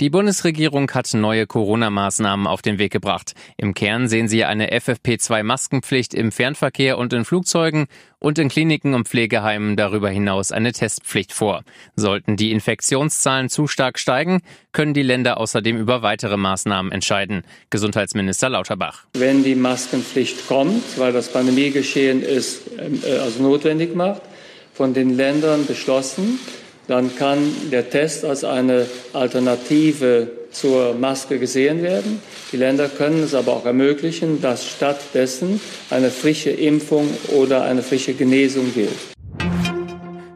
Die Bundesregierung hat neue Corona-Maßnahmen auf den Weg gebracht. Im Kern sehen sie eine FFP2-Maskenpflicht im Fernverkehr und in Flugzeugen und in Kliniken und Pflegeheimen darüber hinaus eine Testpflicht vor. Sollten die Infektionszahlen zu stark steigen, können die Länder außerdem über weitere Maßnahmen entscheiden. Gesundheitsminister Lauterbach. Wenn die Maskenpflicht kommt, weil das Pandemiegeschehen ist, äh, also notwendig macht, von den Ländern beschlossen, dann kann der Test als eine Alternative zur Maske gesehen werden. Die Länder können es aber auch ermöglichen, dass stattdessen eine frische Impfung oder eine frische Genesung gilt.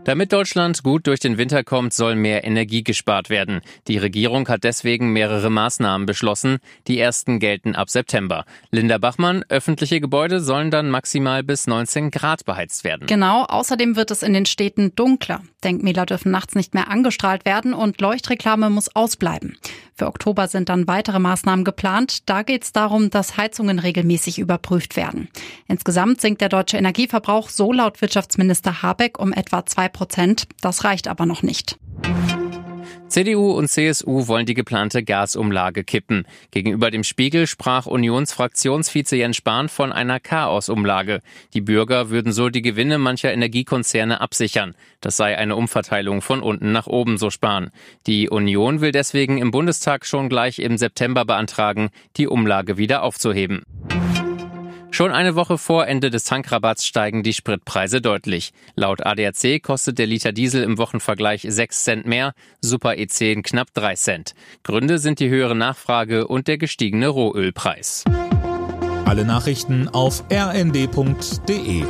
Damit Deutschland gut durch den Winter kommt, soll mehr Energie gespart werden. Die Regierung hat deswegen mehrere Maßnahmen beschlossen. Die ersten gelten ab September. Linda Bachmann, öffentliche Gebäude sollen dann maximal bis 19 Grad beheizt werden. Genau, außerdem wird es in den Städten dunkler. Denkmäler dürfen nachts nicht mehr angestrahlt werden und Leuchtreklame muss ausbleiben. Für Oktober sind dann weitere Maßnahmen geplant. Da geht es darum, dass Heizungen regelmäßig überprüft werden. Insgesamt sinkt der deutsche Energieverbrauch so laut Wirtschaftsminister Habeck um etwa zwei Prozent. Das reicht aber noch nicht. CDU und CSU wollen die geplante Gasumlage kippen. Gegenüber dem Spiegel sprach Unionsfraktionsvize Jens Spahn von einer Chaosumlage. Die Bürger würden so die Gewinne mancher Energiekonzerne absichern. Das sei eine Umverteilung von unten nach oben, so Spahn. Die Union will deswegen im Bundestag schon gleich im September beantragen, die Umlage wieder aufzuheben. Schon eine Woche vor Ende des Tankrabatts steigen die Spritpreise deutlich. Laut ADAC kostet der Liter Diesel im Wochenvergleich 6 Cent mehr, Super E10 knapp 3 Cent. Gründe sind die höhere Nachfrage und der gestiegene Rohölpreis. Alle Nachrichten auf rnd.de